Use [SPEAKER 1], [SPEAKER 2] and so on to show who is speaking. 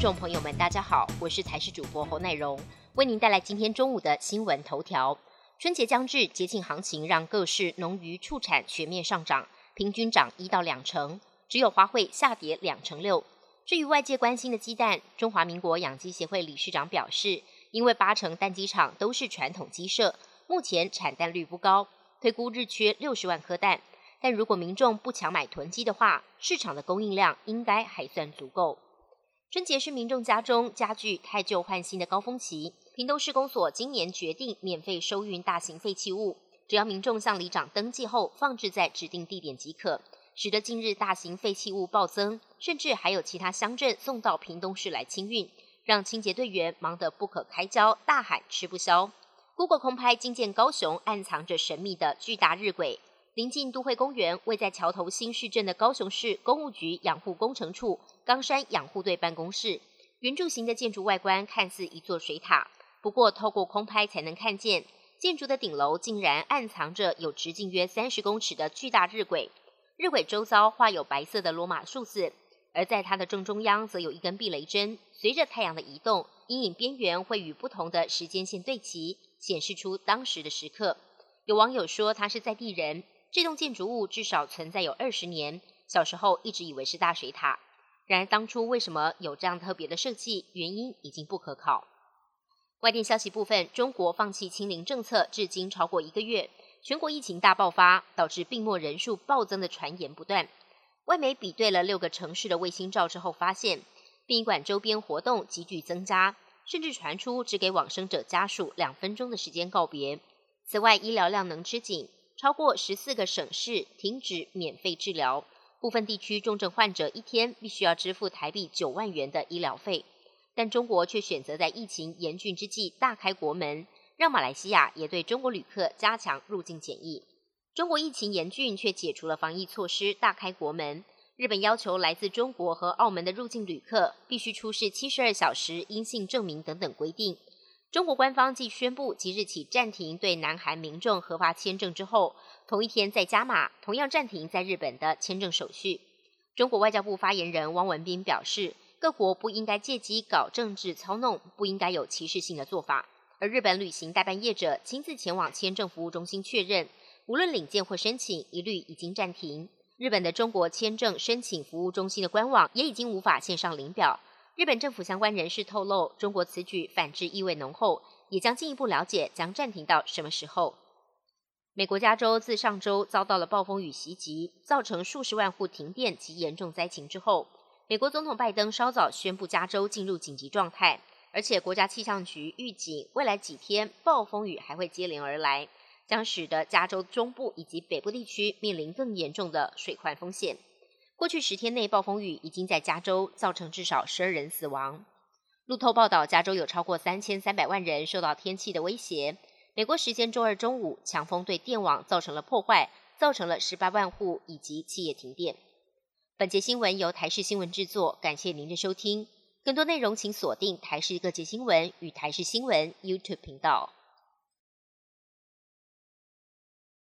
[SPEAKER 1] 众朋友们，大家好，我是台视主播侯乃荣，为您带来今天中午的新闻头条。春节将至，节庆行情让各市农渔畜产全面上涨，平均涨一到两成，只有花卉下跌两成六。至于外界关心的鸡蛋，中华民国养鸡协会理事长表示，因为八成蛋鸡场都是传统鸡舍，目前产蛋率不高，推估日缺六十万颗蛋。但如果民众不抢买囤鸡的话，市场的供应量应该还算足够。春节是民众家中家具太旧换新的高峰期，屏东市公所今年决定免费收运大型废弃物，只要民众向里长登记后放置在指定地点即可，使得近日大型废弃物暴增，甚至还有其他乡镇送到屏东市来清运，让清洁队员忙得不可开交，大喊吃不消。Google 空拍惊见高雄暗藏着神秘的巨大日晷。临近都会公园、位在桥头新市镇的高雄市公务局养护工程处冈山养护队办公室，圆柱形的建筑外观看似一座水塔，不过透过空拍才能看见，建筑的顶楼竟然暗藏着有直径约三十公尺的巨大日晷，日晷周遭画有白色的罗马数字，而在它的正中央则有一根避雷针，随着太阳的移动，阴影边缘会与不同的时间线对齐，显示出当时的时刻。有网友说他是在地人。这栋建筑物至少存在有二十年，小时候一直以为是大水塔。然而当初为什么有这样特别的设计，原因已经不可考。外电消息部分，中国放弃清零政策至今超过一个月，全国疫情大爆发，导致病末人数暴增的传言不断。外媒比对了六个城市的卫星照之后，发现殡仪馆周边活动急剧增加，甚至传出只给往生者家属两分钟的时间告别。此外，医疗量能吃紧。超过十四个省市停止免费治疗，部分地区重症患者一天必须要支付台币九万元的医疗费。但中国却选择在疫情严峻之际大开国门，让马来西亚也对中国旅客加强入境检疫。中国疫情严峻，却解除了防疫措施，大开国门。日本要求来自中国和澳门的入境旅客必须出示七十二小时阴性证明等等规定。中国官方继宣布即日起暂停对南韩民众核发签证之后，同一天再加码，同样暂停在日本的签证手续。中国外交部发言人汪文斌表示，各国不应该借机搞政治操弄，不应该有歧视性的做法。而日本旅行代办业者亲自前往签证服务中心确认，无论领件或申请，一律已经暂停。日本的中国签证申请服务中心的官网也已经无法线上领表。日本政府相关人士透露，中国此举反制意味浓厚，也将进一步了解将暂停到什么时候。美国加州自上周遭到了暴风雨袭击，造成数十万户停电及严重灾情之后，美国总统拜登稍早宣布加州进入紧急状态，而且国家气象局预警未来几天暴风雨还会接连而来，将使得加州中部以及北部地区面临更严重的水患风险。过去十天内，暴风雨已经在加州造成至少十二人死亡。路透报道，加州有超过三千三百万人受到天气的威胁。美国时间周二中午，强风对电网造成了破坏，造成了十八万户以及企业停电。本节新闻由台视新闻制作，感谢您的收听。更多内容请锁定台视各界新闻与台视新闻 YouTube 频道。